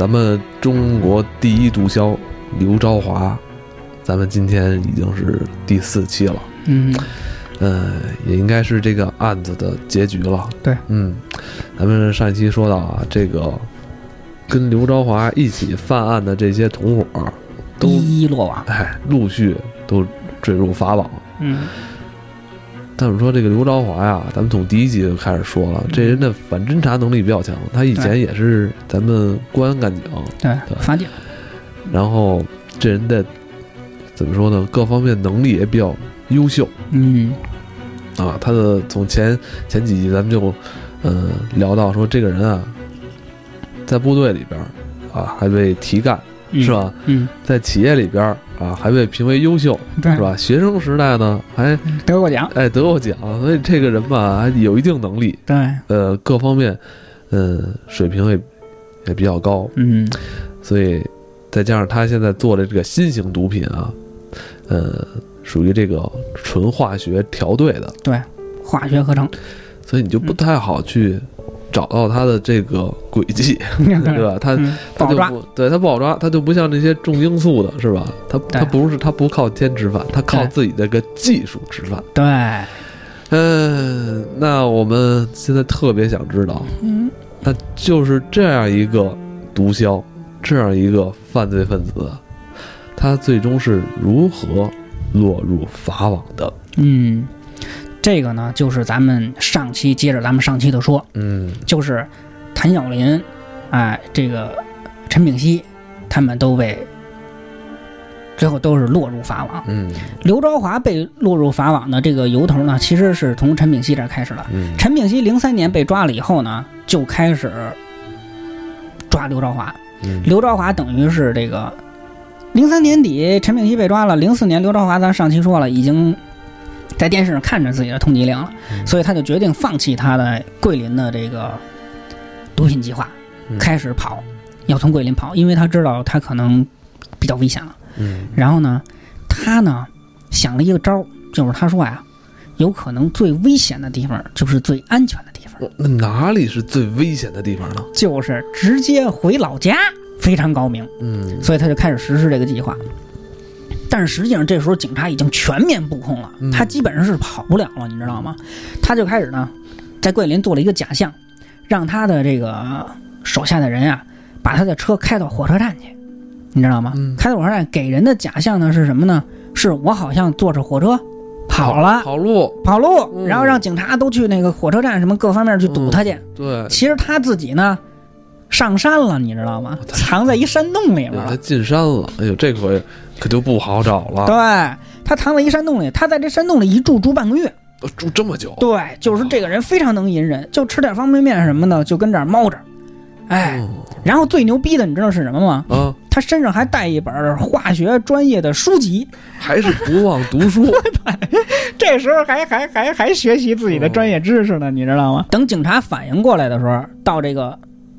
咱们中国第一毒枭刘昭华，咱们今天已经是第四期了，嗯，呃，也应该是这个案子的结局了。对，嗯，咱们上一期说到啊，这个跟刘昭华一起犯案的这些同伙，都一一落网。哎陆续都坠入法网。嗯但是说这个刘朝华呀，咱们从第一集就开始说了，这人的反侦查能力比较强，他以前也是咱们公安干警，对对，法警。然后这人的怎么说呢，各方面能力也比较优秀嗯啊。他的从前前几集咱们就嗯、呃聊到说，这个人啊，在部队里边啊还被提干嗯是吧？嗯，在企业里边儿啊还被评为优秀对是？吧？学生时代呢还得过奖。哎得过奖，所以这个人吧还有一定能力，对，呃，各方面嗯水平也也比较高，嗯所以再加上他现在做的这个新型毒品啊，呃，属于这个纯化学调兑的，对，化学合成。所以你就不太好去找到他的这个轨迹，对对吧？他。他就不对他不好抓，他就不像那些重罂粟的是吧？他他不是他不靠天吃饭，他靠自己这个技术吃饭。对，嗯，那我们现在特别想知道，嗯那就是这样一个毒枭，这样一个犯罪分子，他最终是如何落入法网的？嗯，这个呢，就是咱们上期接着咱们上期的说，嗯就是谭晓林，哎，这个陈炳熙，他们都被最后都是落入法网。嗯刘昭华被落入法网的这个由头呢，其实是从陈炳熙这儿开始的。嗯陈炳熙零三年被抓了以后呢，就开始抓刘昭华。嗯刘昭华等于是这个零三年底陈炳熙被抓了，零四年刘昭华咱上期说了，已经在电视上看着自己的通缉令了，嗯所以他就决定放弃他的桂林的这个毒品计划，嗯开始跑，要从桂林跑，因为他知道他可能比较危险了。嗯然后呢，他呢想了一个招儿，就是他说呀，有可能最危险的地方就是最安全的地方，那哪里是最危险的地方呢？就是直接回老家，非常高明。嗯所以他就开始实施这个计划。但是实际上，这时候警察已经全面布控了嗯，他基本上是跑不了了，你知道吗？他就开始呢，在桂林做了一个假象，让他的这个手下的人啊，把他的车开到火车站去，你知道吗？嗯开到火车站给人的假象呢是什么呢？是我好像坐着火车跑了，跑路，跑路，嗯然后让警察都去那个火车站什么各方面去堵他去。对，其实他自己呢，上山了，你知道吗？藏在一山洞里面了他。进山了，哎呦，这回可就不好找了，对他藏在一山洞里，他在这山洞里一住住半个月。呃住这么久，对，就是这个人非常能隐忍，就吃点方便面什么的，就跟这儿猫着。哎，嗯然后最牛逼的，你知道是什么吗？啊，他身上还带一本化学专业的书籍，还是不忘读书，这时候还还还还学习自己的专业知识呢，你知道吗？等警察反应过来的时候，到这个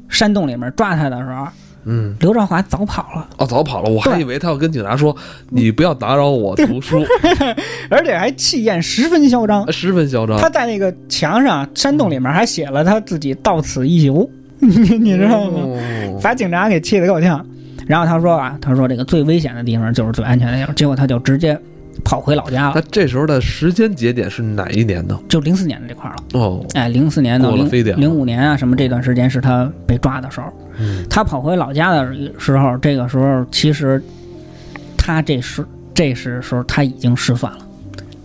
山洞里面抓他的时候，嗯。刘兆华早跑了，哦，早跑了，我还以为他要跟警察说：“你不要打扰我读书。而且还气焰十分嚣张”。十分嚣张。他在那个墙上山洞里面还写了他自己“到此一游”，你你知道吗？哦把警察给气得够呛。然后他说啊，他说这个最危险的地方就是最安全的地方，结果他就直接跑回老家了那，这时候的时间节点是哪一年呢？就零四年的这块儿了。哦，哎，零四年到零零五年啊，什么这段时间是他被抓的时候。嗯他跑回老家的时候，这个时候其实他这时这时时候他已经失算了，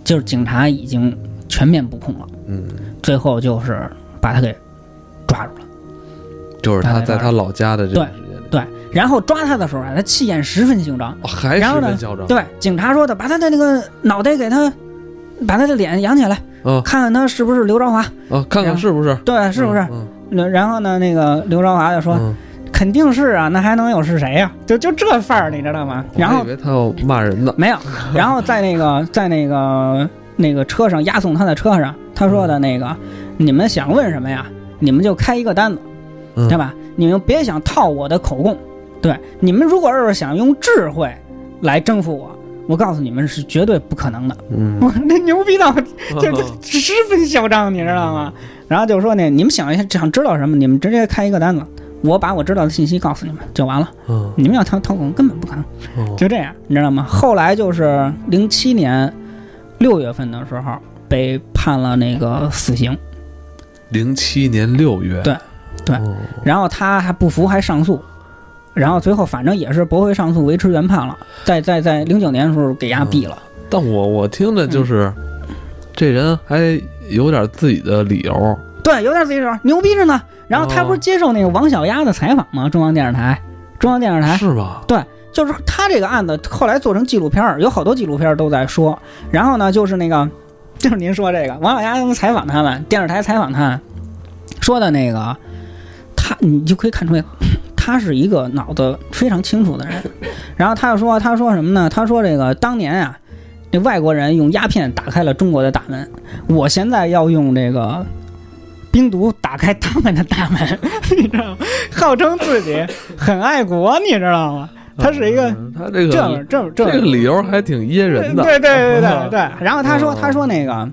就是警察已经全面布控了，嗯，最后就是把他给抓住了。就是他在他老家的这段时间里，对，然后抓他的时候啊，他气焰十分嚣张。哦还然后呢十分嚣张。对，警察说的，把他的那个脑袋给他，把他的脸扬起来，啊看看他是不是刘朝华。啊，看看是不是？对，是不是？嗯那然后呢，那个刘朝华就说，嗯肯定是啊，那还能有是谁呀、就就这范儿，你知道吗？然后以为他要骂人呢。没有，然后在那个在那个那个车上押送他的车上，他说的那个，你们想问什么呀？你们就开一个单子，嗯对吧？你们别想套我的口供，对，你们如果要是想用智慧来征服我，我告诉你们是绝对不可能的。嗯，我那牛逼到就就十分嚣张，你知道吗？然后就说呢，你们想一下，想知道什么，你们直接开一个单子，我把我知道的信息告诉你们就完了，嗯你们要掏掏空根本不可能。哦就这样，你知道吗？后来就是零七年六月份的时候被判了那个死刑，零七年六月，对对哦然后他还不服，还上诉，然后最后反正也是驳回上诉，维持原判了。在在在零九年的时候给压毙了。但我我听着就是，这人还有点自己的理由，对，有点自己理由，牛逼着呢。然后他不是接受那个王小丫的采访吗？中央电视台，中央电视台是吧？对就是他这个案子后来做成纪录片儿，有好多纪录片儿都在说。然后呢，就是那个，就是您说这个王小丫他们采访他们，电视台采访他，说的那个，他你就可以看出来，他是一个脑子非常清楚的人。然后他又说，他说什么呢？他说这个当年啊，这外国人用鸦片打开了中国的大门，我现在要用这个。冰毒打开他们的大门，你知道吗？号称自己很爱国，你知道吗？他是一个嗯他这个这这这这个理由还挺噎人的，对对对对对。然后他说，哦他说那个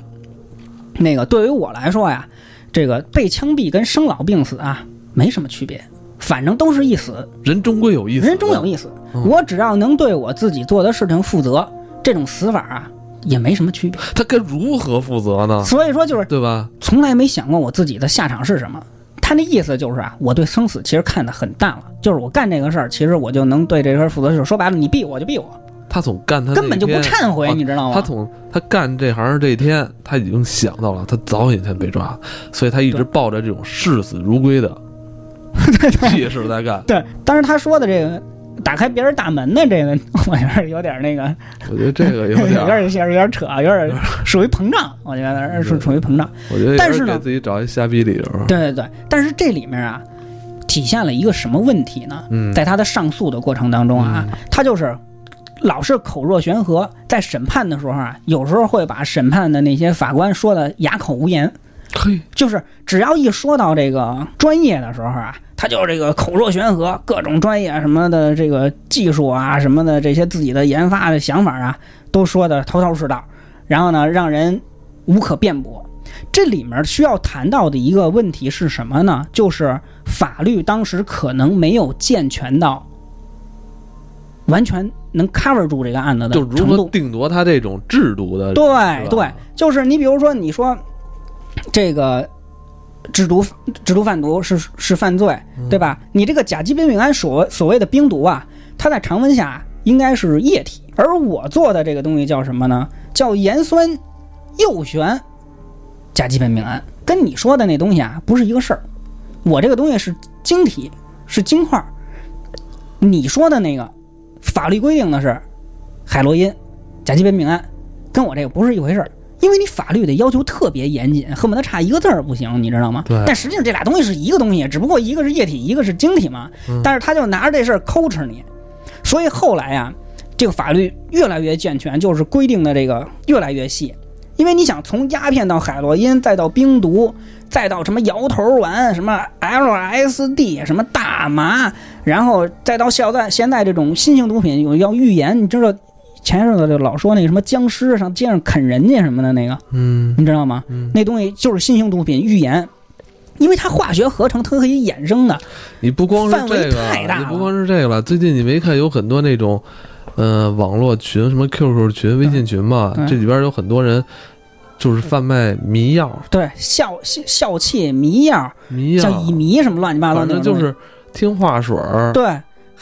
那个对于我来说呀，这个被枪毙跟生老病死啊没什么区别，反正都是一死，人终归有一死，人终有一死。嗯我只要能对我自己做的事情负责，这种死法啊也没什么区别。他该如何负责呢？所以说，就是对吧？从来没想过我自己的下场是什么。他那意思就是啊，我对生死其实看得很淡了，就是我干这个事儿，其实我就能对这事儿负责。就是说白了，你毙我就毙我，他从干他根本就不忏悔，哦你知道吗？他从他干这行这一天，他已经想到了，他早有一天被抓，所以他一直抱着这种视死如归的 气势在干。对，但是他说的这个打开别人大门的这个，我觉得有点那个，我觉得这个有 有点有，点有点扯，有点 属于膨胀，我觉得是属于膨胀。我觉得但是呢给自己找一瞎逼理由。对对对，但是这里面啊，体现了一个什么问题呢？嗯，在他的上诉的过程当中啊，他就是老是口若悬河，在审判的时候啊，有时候会把审判的那些法官说的哑口无言。嘿，就是只要一说到这个专业的时候啊，他就这个口若悬河，各种专业什么的这个技术啊什么的这些自己的研发的想法啊，都说的头头是道，然后呢，让人无可辩驳。这里面需要谈到的一个问题是什么呢？就是法律当时可能没有健全到完全能 cover 住这个案子的就如程度。何定夺他这种制度的，对对，就是你比如说，你说这个制毒制毒贩毒是是犯罪，嗯对吧？你这个甲基苯丙胺所所谓的冰毒啊，它在常温下应该是液体，而我做的这个东西叫什么呢？叫盐酸右旋甲基苯丙胺，跟你说的那东西啊不是一个事儿。我这个东西是晶体，是晶块儿，你说的那个法律规定的是海洛因、甲基苯丙胺，跟我这个不是一回事儿。因为你法律的要求特别严谨，恨不得差一个字儿不行，你知道吗？对但实际上这俩东西是一个东西，只不过一个是液体，一个是晶体嘛。嗯但是他就拿着这事儿抠哧你，所以后来啊，这个法律越来越健全，就是规定的这个越来越细。因为你想从鸦片到海洛因，再到冰毒，再到什么摇头丸、什么 LSD、什么大麻，然后再到现在现在这种新型毒品有要预言，你知道前一阵子就老说那个什么僵尸上街上啃人家什么的那个，嗯。你知道吗？嗯，那东西就是新型毒品预言，因为它化学合成它可以衍生的，你不光是范围这个太大，你不光是这个了。最近你没看有很多那种，呃，网络群，什么 QQ 群、微信群嘛，这里边有很多人就是贩卖迷药、对笑笑笑气迷药，迷药，像乙醚什么乱七八糟反那就是听话水儿。对。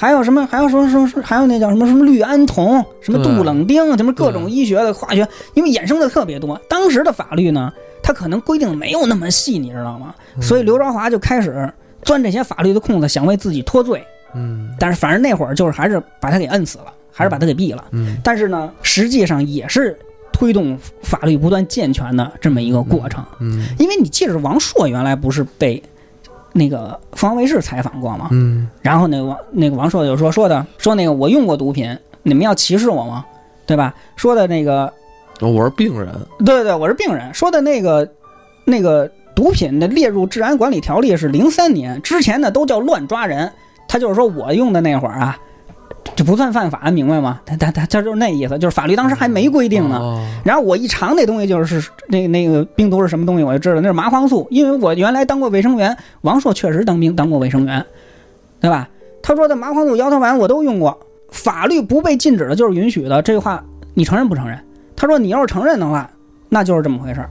还有什么？还有说说说，还有那叫什么什么氯胺酮，什么杜冷丁，什么各种医学的化学，因为衍生的特别多。当时的法律呢，它可能规定没有那么细，你知道吗？所以刘朝华就开始钻这些法律的空子，想为自己脱罪。嗯但是反正那会儿就是还是把他给摁死了，还是把他给毙了。嗯但是呢，实际上也是推动法律不断健全的这么一个过程。嗯因为你记着，王朔原来不是被那个凤凰卫视采访过吗？嗯然后那个王那个王朔就说说的说那个我用过毒品，你们要歧视我吗？对吧？说的那个哦我是病人，对对对，我是病人。说的那个那个毒品的列入治安管理条例是零三年之前呢都叫乱抓人。他就是说我用的那会儿啊，这不算犯法，明白吗？他他他他就是那意思，就是法律当时还没规定呢。哦然后我一尝那东西就是那那个冰毒是什么东西，我就知道那是麻黄素，因为我原来当过卫生员，王朔确实当兵当过卫生员，对吧？他说的麻黄素、摇头丸我都用过，法律不被禁止的就是允许的，这句话你承认不承认？他说你要是承认的话，那就是这么回事儿。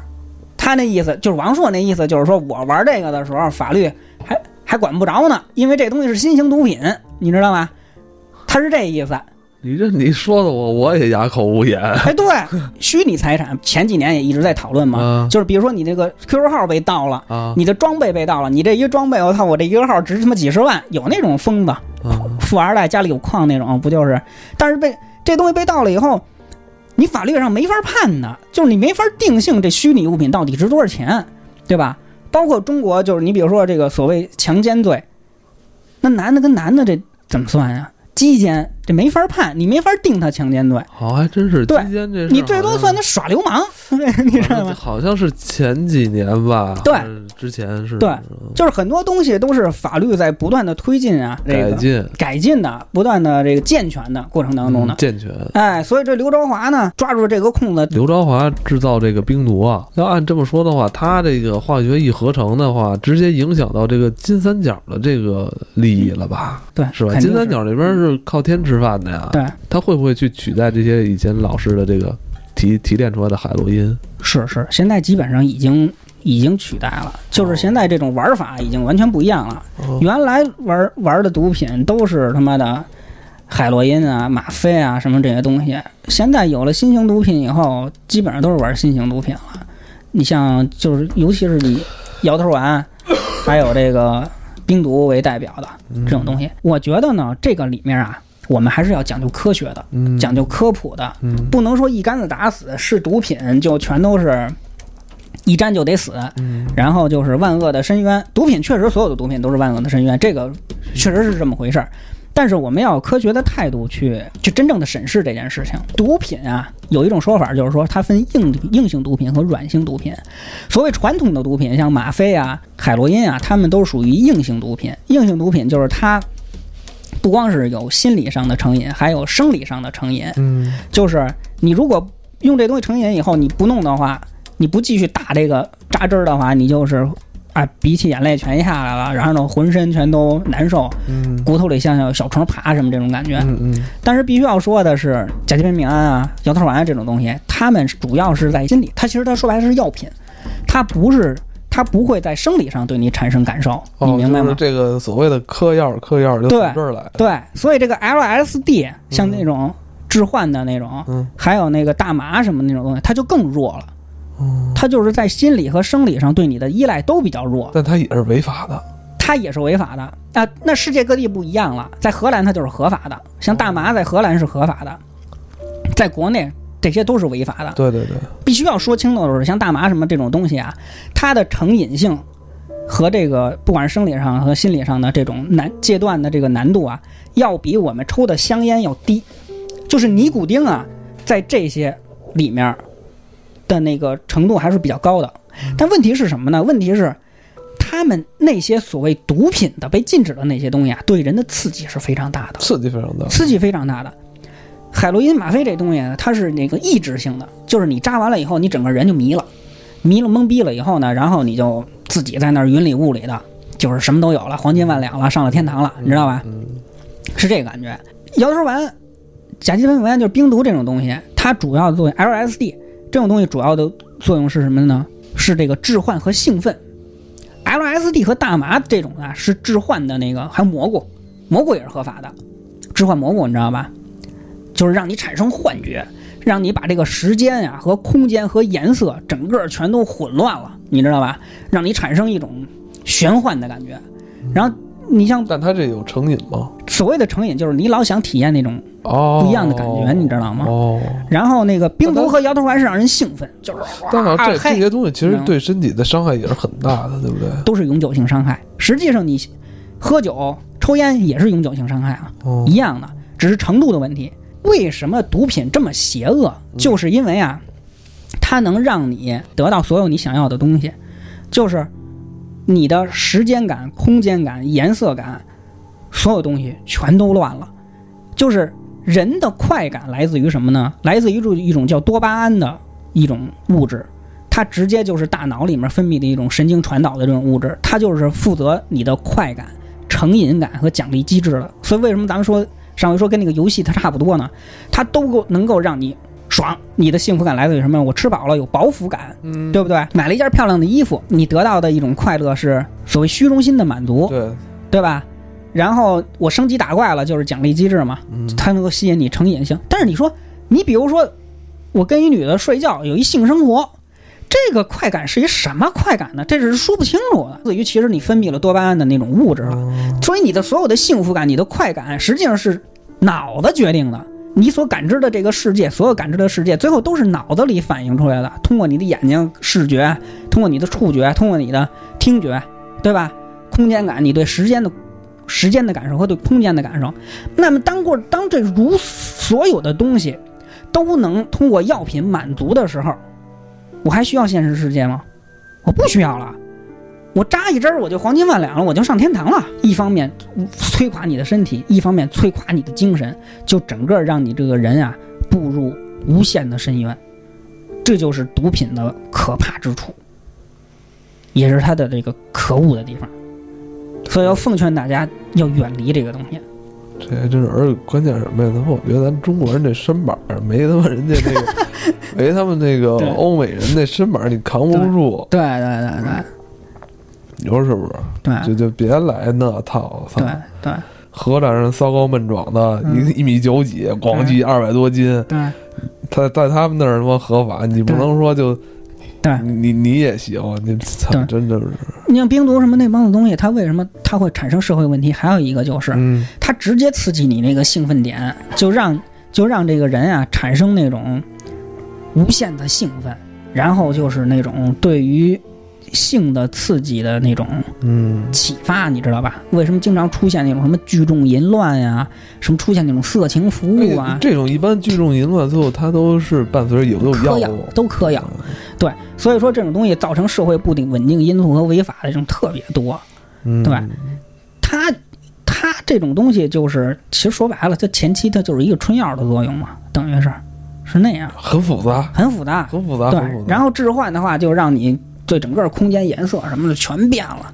他那意思就是王朔那意思就是说我玩这个的时候，法律还还管不着呢，因为这东西是新型毒品，你知道吗？他是这意思。你这你说的我我也哑口无言。哎，对，虚拟财产前几年也一直在讨论嘛，啊就是比如说你这个 QQ 号被盗了，啊你的装备被盗了，你这一个装备，我操，我这一个号值他妈几十万，有那种疯子，啊！富二代家里有矿那种，不就是？但是被这东西被盗了以后，你法律上没法判的，就是你没法定性这虚拟物品到底值多少钱，对吧？包括中国，就是你比如说这个所谓强奸罪，那男的跟男的这怎么算呀？时间。这没法判，你没法定他强奸罪，好，还真是对你最多算他耍流氓，你知道吗？好像是前几年吧？对之前是对就是很多东西都是法律在不断的推进啊，这个改进改进的，不断的这个健全的过程当中呢嗯，健全。哎，所以这刘朝华呢，抓住这个空子，刘朝华制造这个冰毒啊，要按这么说的话，他这个化学一合成的话，直接影响到这个金三角的这个利益了吧？对，是吧？金三角那边是靠天吃饭的呀，对，他会不会去取代这些以前老式的这个提提炼出来的海洛因？是是，现在基本上已经已经取代了，就是现在这种玩法已经完全不一样了。哦。原来玩玩的毒品都是他妈的海洛因啊、吗啡啊什么这些东西，现在有了新型毒品以后，基本上都是玩新型毒品了。你像就是尤其是以摇头丸，还有这个冰毒为代表的这种东西，我觉得呢，这个里面啊，我们还是要讲究科学的，嗯，讲究科普的。嗯不能说一竿子打死是毒品就全都是一沾就得死，嗯然后就是万恶的深渊。毒品确实所有的毒品都是万恶的深渊，这个确实是这么回事儿。但是我们要有科学的态度去去真正的审视这件事情。毒品啊，有一种说法就是说它分硬硬性毒品和软性毒品。所谓传统的毒品，像吗啡啊、海洛因啊，它们都属于硬性毒品。硬性毒品就是它不光是有心理上的成瘾，还有生理上的成瘾。嗯就是你如果用这东西成瘾以后，你不弄的话，你不继续打这个扎针儿的话，你就是啊鼻涕眼泪全下来了，然后呢浑身全都难受，嗯骨头里像有小虫爬什么这种感觉。嗯嗯但是必须要说的是，甲基苯丙胺啊、摇头丸啊这种东西，它们主要是在心理，它其实它说白了是药品，它不是。它不会在生理上对你产生感受，你哦，明白吗？就是这个所谓的嗑药，嗑药就对从这儿来的。对，所以这个 LSD 像那种致幻的那种，嗯还有那个大麻什么那种东西，它就更弱了。嗯，它就是在心理和生理上对你的依赖都比较弱，但它也是违法的。它也是违法的啊。那世界各地不一样了，在荷兰它就是合法的，像大麻在荷兰是合法的，在国内这些都是违法的。对对对，必须要说清楚的是，像大麻什么这种东西啊，它的成瘾性和这个不管是生理上和心理上的这种难戒断的这个难度啊，要比我们抽的香烟要低。就是尼古丁啊，在这些里面的那个程度还是比较高的。但问题是什么呢？问题是，他们那些所谓毒品的被禁止的那些东西啊，对人的刺激是非常大的。刺激非常大。刺激非常大的。海洛因、吗啡这东西呢，它是那个抑制性的，就是你扎完了以后，你整个人就迷了，迷了懵逼了以后呢，然后你就自己在那儿云里雾里的，就是什么都有了，黄金万两了，上了天堂了，你知道吧？嗯是这个感觉。摇头丸、甲基苯丙胺就是冰毒这种东西，它主要的作用 LSD 这种东西主要的作用是什么呢？是这个致幻和兴奋。LSD 和大麻这种啊是致幻的那个，还有蘑菇，蘑菇也是合法的，致幻蘑菇你知道吧？就是让你产生幻觉，让你把这个时间呀、和空间和颜色整个全都混乱了，你知道吧？让你产生一种玄幻的感觉。然后你像但它这有成瘾吗？所谓的成瘾，就是你老想体验那种哦，不一样的感觉，你知道吗？哦，然后那个冰毒和摇头丸是让人兴奋，就是但好像这这些东西其实嗯对身体的伤害也是很大的，对不对？都是永久性伤害。实际上，你喝酒、抽烟也是永久性伤害啊，哦一样的，只是程度的问题。为什么毒品这么邪恶？就是因为啊，它能让你得到所有你想要的东西，就是你的时间感、空间感、颜色感，所有东西全都乱了。就是人的快感来自于什么呢？来自于一种叫多巴胺的一种物质，它直接就是大脑里面分泌的一种神经传导的这种物质，它就是负责你的快感。成瘾感和奖励机制的。所以为什么咱们说上回说跟那个游戏它差不多呢？它都够能够让你爽，你的幸福感来自于什么？我吃饱了有饱腹感，嗯，对不对？买了一件漂亮的衣服，你得到的一种快乐是所谓虚荣心的满足，对，对吧？然后我升级打怪了，就是奖励机制嘛，嗯，它能够吸引你成瘾性。但是你说，你比如说，我跟一女的睡觉有一性生活，这个快感是一什么快感呢？这是说不清楚的。至于其实你分泌了多巴胺的那种物质了，所以你的所有的幸福感、你的快感，实际上是脑子决定的。你所感知的这个世界，所有感知的世界，最后都是脑子里反映出来的。通过你的眼睛视觉，通过你的触觉，通过你的听觉，对吧？空间感，你对时间的时间的感受和对空间的感受。那么当过当这如所有的东西都能通过药品满足的时候，我还需要现实世界吗？我不需要了。我扎一针我就黄金万两了，我就上天堂了。一方面摧垮你的身体，一方面摧垮你的精神，就整个让你这个人啊步入无限的深渊。这就是毒品的可怕之处，也是它的这个可恶的地方。所以要奉劝大家要远离这个东西。这还真是，而且关键是什么呀？他妈，我觉得咱中国人这身板儿没他妈人家那个，没他们那个欧美人那身板儿，你扛不住，对对对对你说是不是？对就就别来那套，操对！对河南人骚高闷壮的，嗯一一米九几，咣叽二百多斤，对他在他们那儿他妈合法，你不能说就对，你你你也行，你操，真的是，你像冰毒什么那帮子东西，它为什么它会产生社会问题？还有一个就是，嗯。它直接刺激你那个兴奋点，就让就让这个人啊产生那种无限的兴奋，然后就是那种对于性的刺激的那种嗯启发，你知道吧？为什么经常出现那种什么聚众淫乱呀，什么出现那种色情服务啊？这种一般聚众淫乱，最后它都是伴随着有没有嗑药药物，都嗑药，对，所以说这种东西造成社会不定稳定因素和违法的这种特别多。嗯，对它它这种东西就是，其实说白了，它前期它就是一个春药的作用嘛，等于是是那样，很复杂，很复杂。很复杂，对。然后置换的话，就让你对整个空间颜色什么的全变了，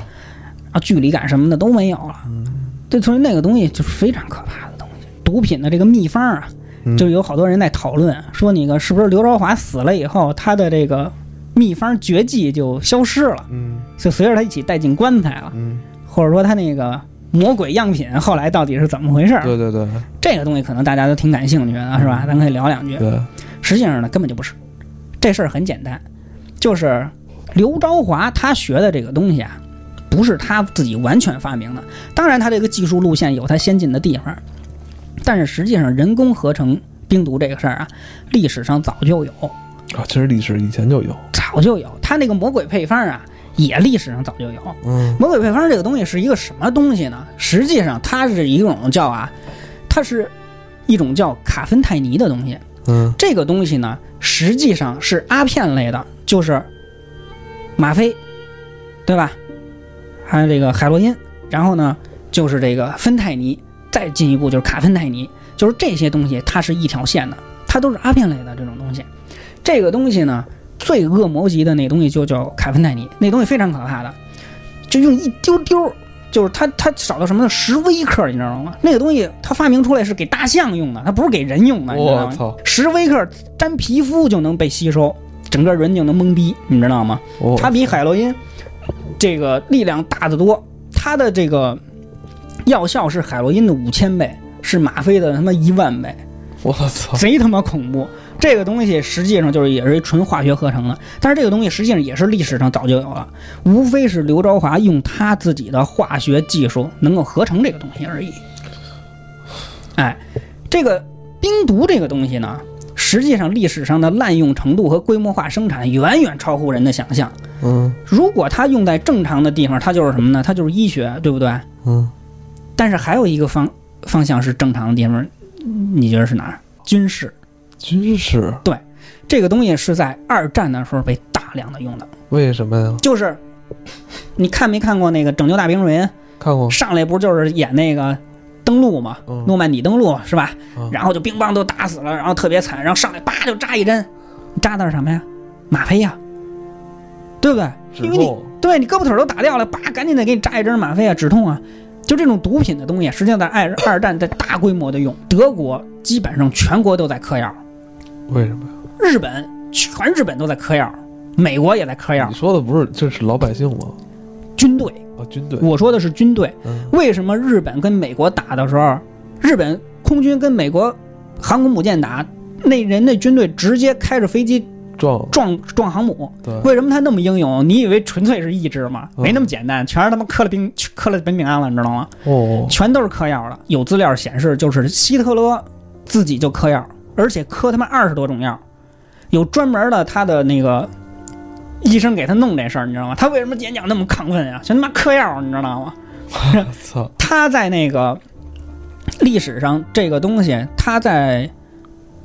啊，距离感什么的都没有了。嗯对，所以那个东西就是非常可怕的东西。毒品的这个秘方啊，嗯就有好多人在讨论，说那个是不是刘朝华死了以后，他的这个秘方绝技就消失了，嗯就随着他一起带进棺材了，嗯，或者说他那个魔鬼样品后来到底是怎么回事儿？对对对这个东西可能大家都挺感兴趣的，是吧？咱可以聊两句。对，实际上呢，根本就不是。这事儿很简单，就是刘昭华他学的这个东西啊，不是他自己完全发明的。当然，他这个技术路线有他先进的地方，但是实际上人工合成冰毒这个事儿啊，历史上早就有，啊，其实历史以前就有，早就有。他那个魔鬼配方啊，也历史上早就有。嗯魔鬼配方这个东西是一个什么东西呢？实际上它是一种叫啊，它是一种叫卡芬泰尼的东西。嗯这个东西呢，实际上是阿片类的，就是吗啡，对吧？还有这个海洛因，然后呢就是这个芬太尼，再进一步就是卡芬太尼，就是这些东西它是一条线的，它都是阿片类的这种东西。这个东西呢，最恶魔级的那东西就叫卡芬太尼，那东西非常可怕的，就用一丢丢。就是它，它少到什么呢？十微克，你知道吗？那个东西它发明出来是给大象用的，它不是给人用的，你知道吗？十微克沾皮肤就能被吸收，整个人就能懵逼，你知道吗？我它比海洛因这个力量大得多，它的这个药效是海洛因的五千倍，是吗啡的他妈一万倍，我操，贼他妈恐怖。这个东西实际上就是也是纯化学合成的，但是这个东西实际上也是历史上早就有了，无非是刘昭华用他自己的化学技术能够合成这个东西而已。哎，这个冰毒这个东西呢，实际上历史上的滥用程度和规模化生产远远超乎人的想象。嗯如果它用在正常的地方，它就是什么呢？它就是医学，对不对？嗯，但是还有一个方方向是正常的地方，你觉得是哪儿？军事军事对这个东西是在二战的时候被大量的用的，为什么呀？就是你看没看过那个《拯救大兵瑞恩看过》？，上来不就是演那个登陆嘛，嗯诺曼底登陆是吧？嗯然后就乒乓都打死了，然后特别惨，然后上来叭就扎一针，扎的是什么呀？吗啡呀，对不对？止因为你痛，对你胳膊腿儿都打掉了，叭，赶紧得给你扎一针吗啡啊，止痛啊。就这种毒品的东西，实际上在二 二战在大规模的用，德国基本上全国都在嗑药，为什么呀？日本全日本都在嗑药，美国也在嗑药你，说的不是这是老百姓吗？军队。啊，军队。我说的是军队。嗯为什么日本跟美国打的时候，日本空军跟美国航空母舰打，那人那军队直接开着飞机撞撞撞航母？对，为什么他那么英勇？你以为纯粹是意志吗？嗯没那么简单，全是他妈磕了冰磕了本饼安了，你知道吗？哦，全都是嗑药的。有资料显示，就是希特勒自己就嗑药，而且嗑他妈二十多种药，有专门的他的那个医生给他弄这事儿，你知道吗？他为什么演讲那么亢奋呀？全他妈嗑药，你知道吗？操，他在那个历史上这个东西，他在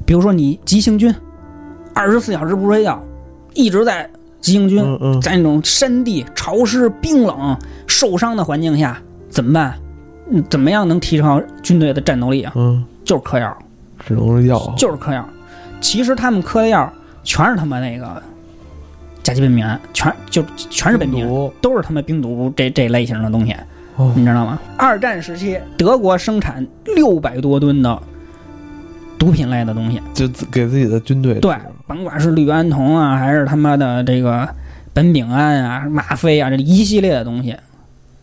比如说你急行军，二十四小时不睡觉，一直在急行军，嗯嗯，在那种山地、潮湿、冰冷、受伤的环境下怎么办？嗯，怎么样能提高军队的战斗力啊？嗯，就是嗑药，只能是药，就是嗑药。其实他们嗑的药全是他妈那个甲基苯丙胺，全就全是苯丙胺，毒都是他妈冰毒这这类型的东西。哦你知道吗？二战时期，德国生产六百多吨的毒品类的东西，就给自己的军队对，甭管是氯胺酮啊，还是他妈的这个苯丙胺啊、吗啡啊，这一系列的东西，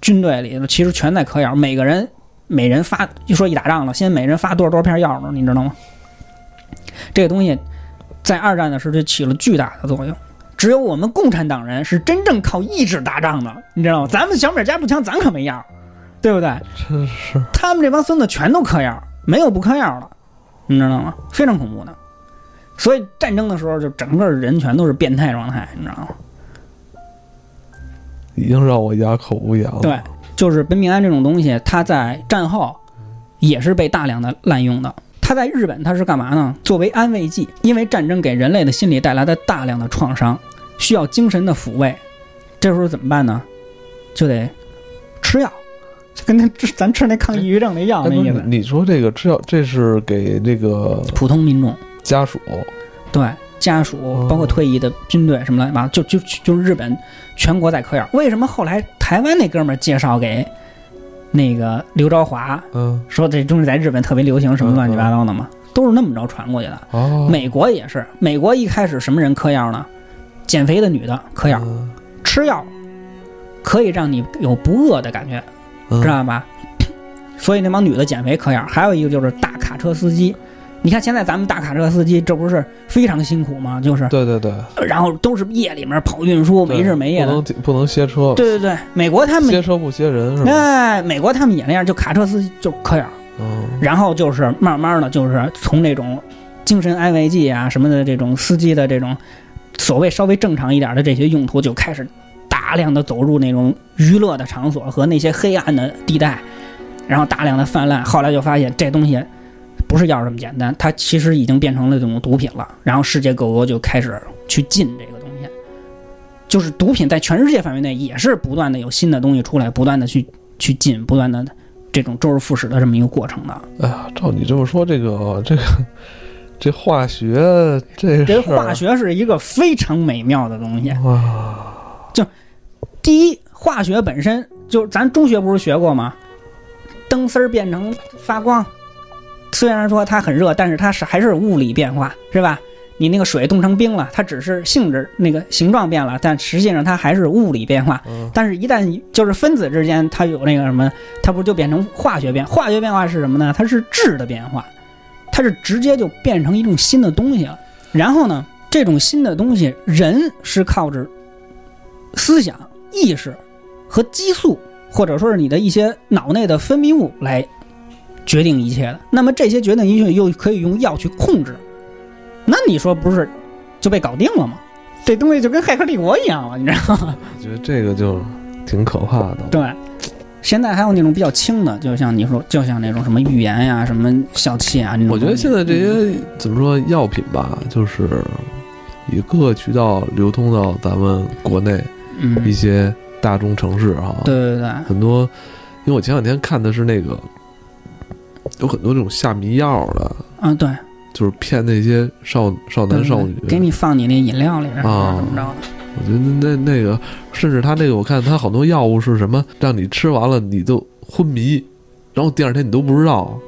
军队里头其实全在嗑药，每个人每人发，一说一打仗了，先每人发多少多少片药呢？你知道吗？这个东西在二战的时候就起了巨大的作用。只有我们共产党人是真正靠意志打仗的，你知道吗？咱们小米加步枪，咱可没药，对不对？真是他们这帮孙子全都嗑药，没有不嗑药的，你知道吗？非常恐怖的。所以战争的时候，就整个人全都是变态状态，你知道吗？已经让我哑口无言了。对，就是苯丙胺这种东西，它在战后也是被大量的滥用的。它在日本它是干嘛呢？作为安慰剂，因为战争给人类的心理带来的大量的创伤，需要精神的抚慰。这时候怎么办呢？就得吃药，就跟那咱吃那抗抑郁症那药那意思。你说这个吃药，这是给那个普通民众家属对家属，哦包括退役的军队什么乱七八糟，就就就日本全国在嗑药。为什么后来台湾那哥们儿介绍给那个刘昭华嗯说这东西在日本特别流行，什么乱七八糟的嘛，都是那么着传过去的。哦，美国也是，美国一开始什么人嗑药呢？减肥的女的嗑药，嗯吃药可以让你有不饿的感觉，嗯知道吧？所以那帮女的减肥嗑药。还有一个就是大卡车司机，你看现在咱们大卡车司机这不是非常辛苦吗？就是，对对对，然后都是夜里面跑运输，没日没夜的。不能不能歇车，对对对，美国他们歇车不歇人是吧？哎，美国他们也那样，就卡车司机就嗑药。嗯然后就是慢慢的就是从那种精神安慰剂啊什么的这种司机的这种所谓稍微正常一点的这些用途，就开始大量的走入那种娱乐的场所和那些黑暗的地带，然后大量的泛滥。后来就发现这东西不是药这么简单，它其实已经变成了这种毒品了。然后世界各国就开始去禁这个东西，就是毒品在全世界范围内也是不断的有新的东西出来，不断的去去禁，不断的这种周而复始的这么一个过程的。哎呀，照你这么说，这个这个 这化学这这化学是一个非常美妙的东西。哇，第一，化学本身就咱中学不是学过吗？灯丝儿变成发光，虽然说它很热，但是它是还是物理变化，是吧？你那个水冻成冰了，它只是性质那个形状变了，但实际上它还是物理变化。嗯但是，一旦就是分子之间它有那个什么，它不就变成化学变？化学变化是什么呢？它是质的变化，它是直接就变成一种新的东西了。然后呢，这种新的东西，人是靠着思想、意识和激素，或者说是你的一些脑内的分泌物来决定一切的。那么这些决定因素又可以用药去控制，那你说不是就被搞定了吗？这东西就跟《骇客帝国》一样了，你知道吗？我觉得这个就挺可怕的。对，现在还有那种比较轻的，就像你说，就像那种什么预言呀、什么小气啊，那种我觉得现在这些怎么说药品吧，就是以各个渠道流通到咱们国内一嗯，些大中城市啊，对对对，很多，因为我前两天看的是那个，有很多这种下迷药的，啊对，就是骗那些少少男少女。给你放你那饮料里边啊怎么着的？我觉得那那个，甚至他那个，我看他好多药物是什么，让你吃完了你都昏迷，然后第二天你都不知道，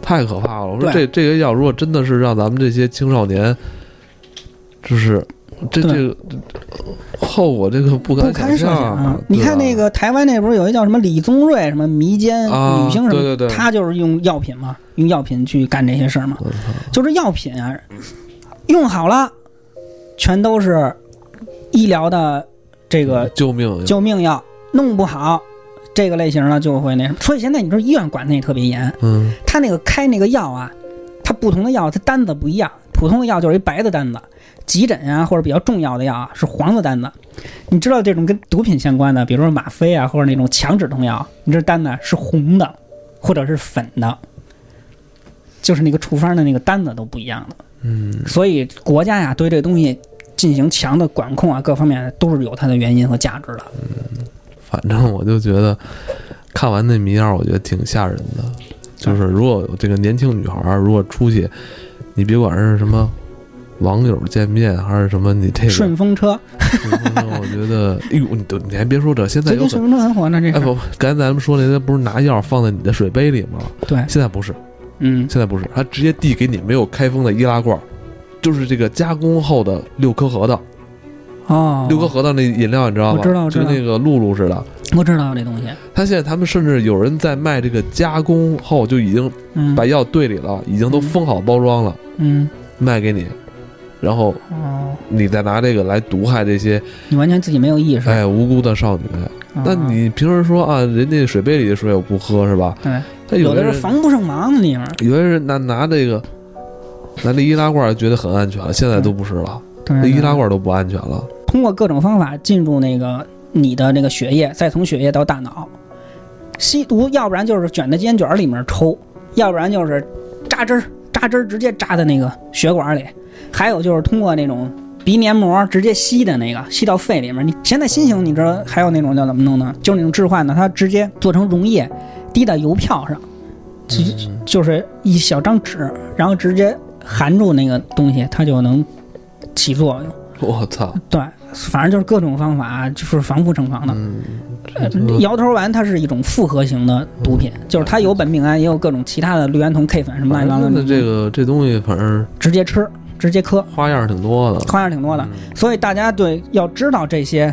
太可怕了。我说这这个药如果真的是让咱们这些青少年，就是这对这个后果，这个不堪设想想啊啊！！你看那个个台湾那不是有一叫什么李宗瑞什么迷奸啊女星什么，对对对他就是用药品嘛，用药品去干这些事儿嘛。就是药品啊，用好了，全都是医疗的这个救命救命药，弄不好。这个类型呢就会那什么，所以现在你说医院管的也特别严，嗯他那个开那个药啊，它不同的药它单子不一样，普通的药就是一白的单子，急诊啊或者比较重要的药啊是黄的单子。你知道这种跟毒品相关的，比如说吗啡啊或者那种强止痛药，你这单子是红的或者是粉的，就是那个处方的那个单子都不一样的。嗯，所以国家呀对这东西进行强的管控啊，各方面都是有它的原因和价值的。嗯反正我就觉得看完那迷样，我觉得挺吓人的。就是如果有这个年轻女孩儿，如果出去，你别管是什么网友见面，还是什么你这个顺风车，顺风车，我觉得，哎呦，你都你还别说这，现在有 顺风车很火呢，这是。哎不，刚才咱们说那些不是拿药放在你的水杯里吗？对，现在不是，嗯，现在不是，他直接递给你没有开封的易拉罐儿，就是这个加工后的六颗核桃，哦，六颗核桃那饮料你知道吗？我知道就那个露露似的。我知道这东西，他现在他们甚至有人在卖这个加工后就已经嗯，把药兑里了，已经都封好包装了，嗯，卖给你，然后哦，你再拿这个来毒害这些你完全自己没有意识。哎无辜的少女。哦那你平时说啊，人家水杯里的水我不喝是吧？对，他有的是防不胜防的地方。有的人拿拿这个拿这易拉罐觉得很安全了，现在都不是了，对那易拉罐都不安全了。通过各种方法进入那个你的那个血液，再从血液到大脑。吸毒，要不然就是卷在烟卷里面抽，要不然就是扎针儿，扎针儿直接扎在那个血管里，还有就是通过那种鼻黏膜直接吸的那个，吸到肺里面。你现在新型你知道还有那种叫怎么弄呢？就是那种置换的，它直接做成溶液，滴到邮票上，就就是一小张纸，然后直接含住那个东西，它就能起作用。我操！对，反正就是各种方法，就是防不胜防的。嗯，呃摇头丸它是一种复合型的毒品，就是它有苯丙胺，也有各种其他的氯胺酮、K 粉什么乱七八糟的，这个这东西反正直接吃，直接磕，花样挺多的。花样挺多的。嗯所以大家对要知道这些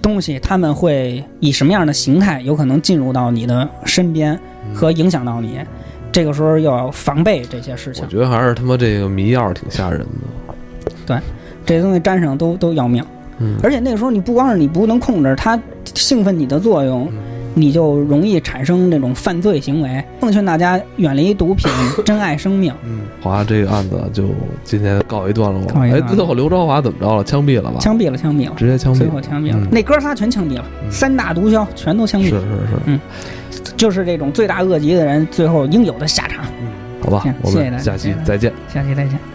东西，他们会以什么样的形态有可能进入到你的身边和影响到你，这个时候要防备这些事情我。觉得还是他妈这个迷药挺吓人的。对这些东西沾上都都要命。嗯，而且那个时候你不光是你不能控制它兴奋你的作用，你就容易产生这种犯罪行为。奉劝大家远离毒品，珍爱生命。嗯，华这个案子就今天告一段落。哎，告一段落最后刘朝华怎么着了？枪毙了吧？枪毙了，枪毙了，直接枪毙最后。枪毙了。嗯那哥仨全枪毙了，嗯三大毒枭全都枪毙是是，是嗯，就是这种罪大恶极的人最后应有的下场。嗯好吧谢谢大家们下期再见。下期再见。